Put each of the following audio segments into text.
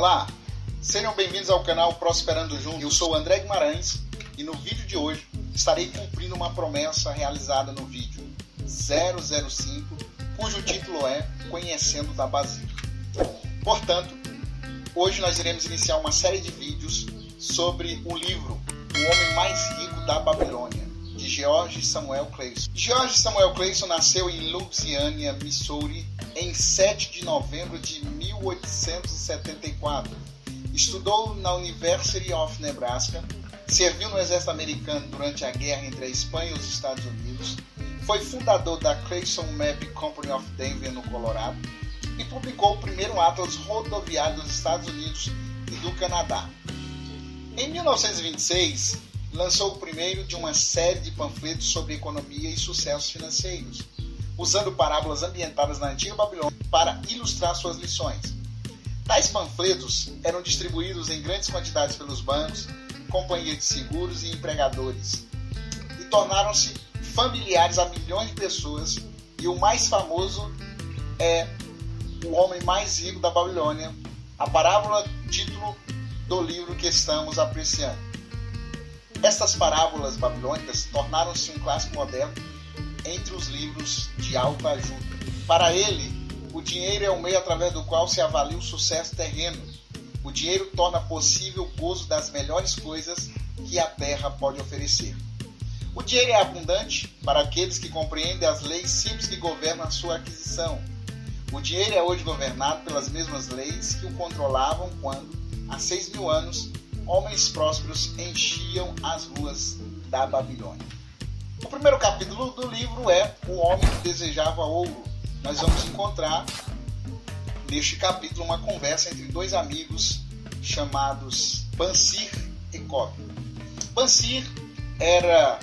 Olá, sejam bem-vindos ao canal Prosperando Juntos. Eu sou André Guimarães e no vídeo de hoje estarei cumprindo uma promessa realizada no vídeo 005, cujo título é Conhecendo da Basílica. Portanto, hoje nós iremos iniciar uma série de vídeos sobre o livro O Homem Mais Rico da Babilônia, de George Samuel Clayson. George Samuel Clayson nasceu em Louisiana, Missouri, em 7 de novembro de 1874. Estudou na University of Nebraska, serviu no exército americano durante a guerra entre a Espanha e os Estados Unidos, foi fundador da Clayson Map Company of Denver, no Colorado, e publicou o primeiro atlas rodoviário dos Estados Unidos e do Canadá. Em 1926, lançou o primeiro de uma série de panfletos sobre economia e sucessos financeiros, usando parábolas ambientadas na antiga Babilônia para ilustrar suas lições. Tais panfletos eram distribuídos em grandes quantidades pelos bancos, companhias de seguros e empregadores, e tornaram-se familiares a milhões de pessoas, e o mais famoso é O Homem Mais Rico da Babilônia, a parábola título do livro que estamos apreciando. Estas parábolas babilônicas tornaram-se um clássico moderno entre os livros de alta ajuda. Para ele, o dinheiro é o meio através do qual se avalia o sucesso terreno. O dinheiro torna possível o gozo das melhores coisas que a terra pode oferecer. O dinheiro é abundante para aqueles que compreendem as leis simples que governam a sua aquisição. O dinheiro é hoje governado pelas mesmas leis que o controlavam quando, há seis mil anos, homens prósperos enchiam as ruas da Babilônia. O primeiro capítulo do livro é O Homem que Desejava Ouro. Nós vamos encontrar neste capítulo uma conversa entre dois amigos chamados Bansir e Cobb. Bansir era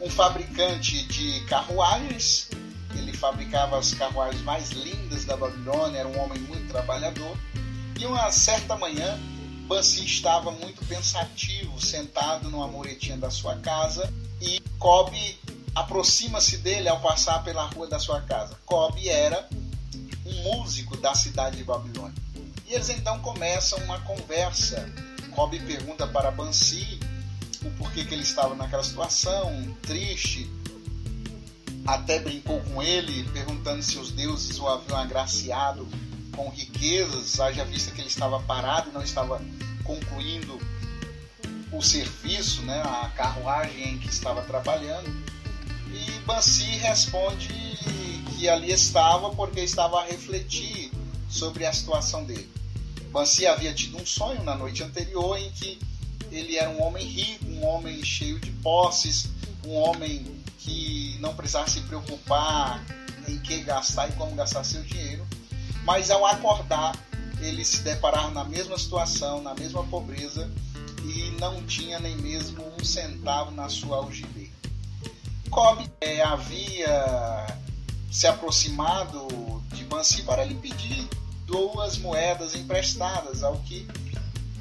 um fabricante de carruagens, ele fabricava as carruagens mais lindas da Babilônia, era um homem muito trabalhador. E uma certa manhã, Bansir estava muito pensativo, sentado numa muretinha da sua casa, e Cobb aproxima-se dele ao passar pela rua da sua casa. Cobb era um músico da cidade de Babilônia. E eles então começam uma conversa. Cobb pergunta para Bansi o porquê que ele estava naquela situação, triste. Até brincou com ele, perguntando se os deuses o haviam agraciado com riquezas, haja vista que ele estava parado e não estava concluindo o serviço, né, a carruagem em que estava trabalhando. E Bansi responde que ali estava porque estava a refletir sobre a situação dele. Bansi havia tido um sonho na noite anterior em que ele era um homem rico, um homem cheio de posses, um homem que não precisava se preocupar em que gastar e como gastar seu dinheiro. Mas ao acordar, ele se deparava na mesma situação, na mesma pobreza e não tinha nem mesmo um centavo na sua algibeira. Cobb é, havia se aproximado de Bansi para lhe pedir duas moedas emprestadas, ao que,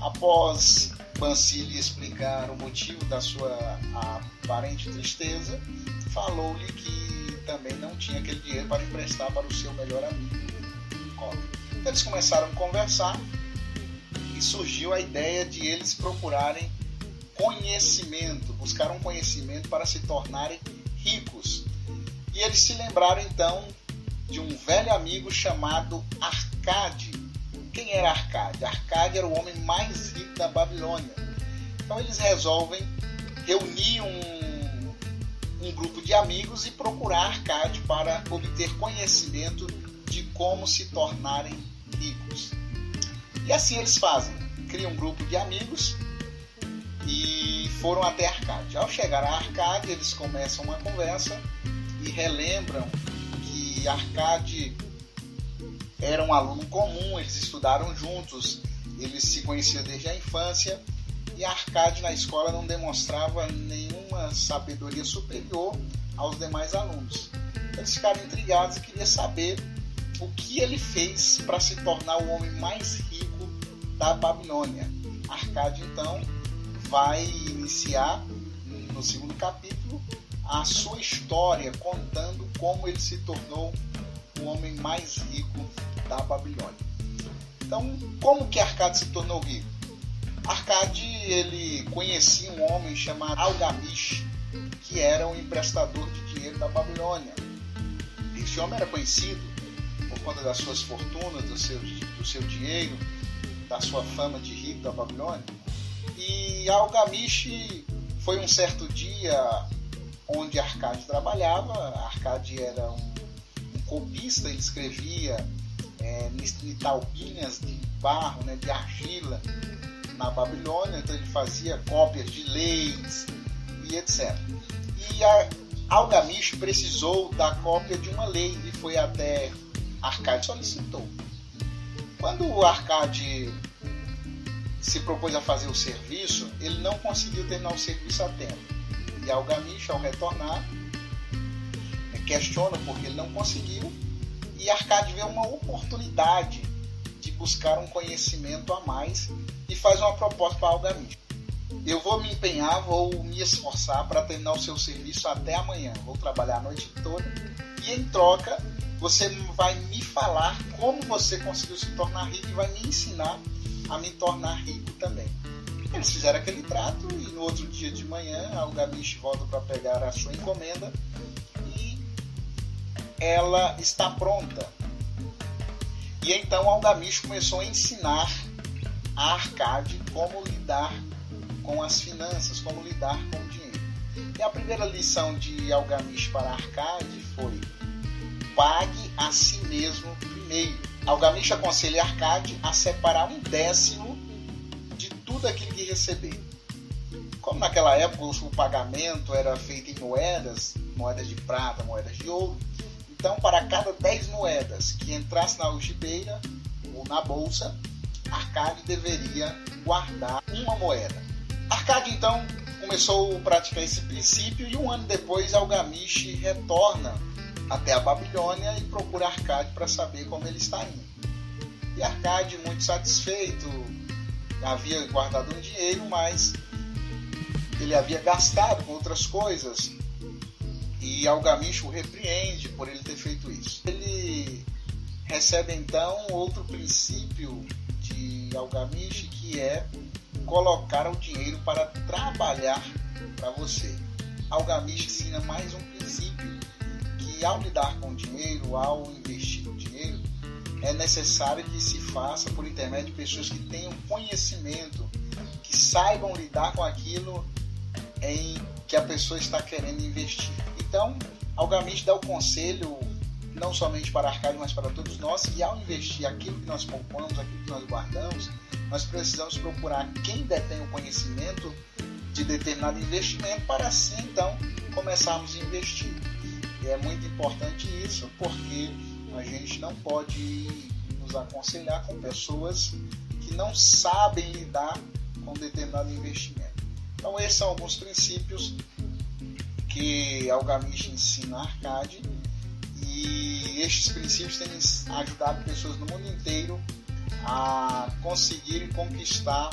após Bansi lhe explicar o motivo da sua aparente tristeza, falou-lhe que também não tinha aquele dinheiro para emprestar para o seu melhor amigo, Cobb. Então, eles começaram a conversar surgiu a ideia de eles procurarem conhecimento, buscar um conhecimento para se tornarem ricos. E eles se lembraram então de um velho amigo chamado Arcade. Quem era Arcade? Arcade era o homem mais rico da Babilônia. Então eles resolvem reunir um, um grupo de amigos e procurar Arcade para obter conhecimento de como se tornarem ricos. E assim eles fazem. Criam um grupo de amigos e foram até Arcade. Ao chegar a Arcade, eles começam uma conversa e relembram que Arcade era um aluno comum, eles estudaram juntos, eles se conheciam desde a infância e Arcade na escola não demonstrava nenhuma sabedoria superior aos demais alunos. Eles ficaram intrigados e queriam saber o que ele fez para se tornar o homem mais rico da Babilônia. Arcade então vai iniciar no segundo capítulo a sua história, contando como ele se tornou o homem mais rico da Babilônia. Então, como que Arcade se tornou rico? Arcade ele conhecia um homem chamado Algamish, que era um emprestador de dinheiro da Babilônia. Esse homem era conhecido por conta das suas fortunas, do seu, do seu dinheiro, da sua fama de rico da Babilônia. E Algamish foi um certo dia onde Arcade trabalhava. Arcade era um, um copista, ele escrevia é, talpinhas de barro, né, de argila na Babilônia, então ele fazia cópias de leis e etc. E a Algamish precisou da cópia de uma lei e foi até Arcade solicitou. Quando o Arcade se propôs a fazer o serviço, ele não conseguiu terminar o serviço a tempo. E Algamish, ao retornar, questiona porque ele não conseguiu e Arcade vê uma oportunidade de buscar um conhecimento a mais e faz uma proposta para Algamish. Eu vou me empenhar, vou me esforçar para terminar o seu serviço até amanhã. Vou trabalhar a noite toda e em troca você vai me falar como você conseguiu se tornar rico e vai me ensinar a me tornar rico também. Eles fizeram aquele trato e no outro dia de manhã a Algamish volta para pegar a sua encomenda ela está pronta. E então Algamish começou a ensinar a Arcade como lidar com as finanças, como lidar com o dinheiro. E a primeira lição de Algamish para Arcade foi: pague a si mesmo primeiro. Algamish aconselha Arcade a separar um décimo de tudo aquilo que receber. Como naquela época o pagamento era feito em moedas, moedas de prata, moedas de ouro, então, para cada 10 moedas que entrasse na algibeira ou na bolsa, Arcade deveria guardar uma moeda. Arcade então começou a praticar esse princípio e um ano depois Algamish retorna até a Babilônia e procura Arcade para saber como ele está indo. E Arcade, muito satisfeito, havia guardado um dinheiro, mas ele havia gastado com outras coisas e Algamish o repreende por ele ter feito isso. Ele recebe então outro princípio de Algamish que é colocar o dinheiro para trabalhar para você. Algamish ensina mais um princípio que ao lidar com o dinheiro, ao investir o dinheiro, é necessário que se faça por intermédio de pessoas que tenham conhecimento, que saibam lidar com aquilo em que a pessoa está querendo investir. Então, Algamish dá o conselho não somente para a Arcade, mas para todos nós, e ao investir aquilo que nós poupamos, aquilo que nós guardamos, nós precisamos procurar quem detém o conhecimento de determinado investimento para assim então começarmos a investir. E é muito importante isso porque a gente não pode nos aconselhar com pessoas que não sabem lidar com determinado investimento. Então esses são alguns princípios que Algamish ensina arcade e estes princípios têm ajudado pessoas no mundo inteiro a conseguirem conquistar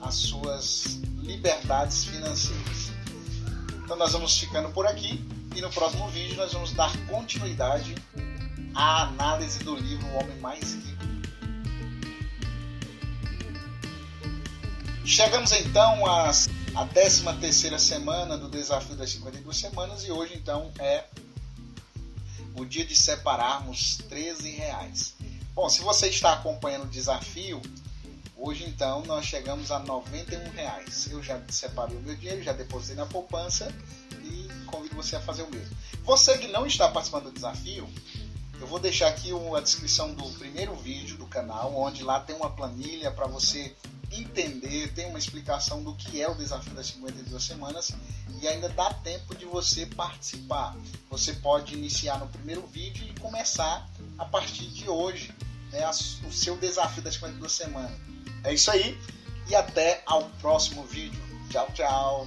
as suas liberdades financeiras. Então nós vamos ficando por aqui e no próximo vídeo nós vamos dar continuidade à análise do livro O Homem Mais Rico. Chegamos então a 13 terceira semana do desafio das 52 semanas e hoje então é o dia de separarmos 13 reais. Bom, se você está acompanhando o desafio, hoje então nós chegamos a 91 reais. Eu já separei o meu dinheiro, já depositei na poupança convido você a fazer o mesmo. Você que não está participando do desafio, eu vou deixar aqui a descrição do primeiro vídeo do canal, onde lá tem uma planilha para você entender, tem uma explicação do que é o desafio das 52 semanas e ainda dá tempo de você participar. Você pode iniciar no primeiro vídeo e começar a partir de hoje né, o seu desafio das 52 semanas. É isso aí e até ao próximo vídeo. Tchau, tchau.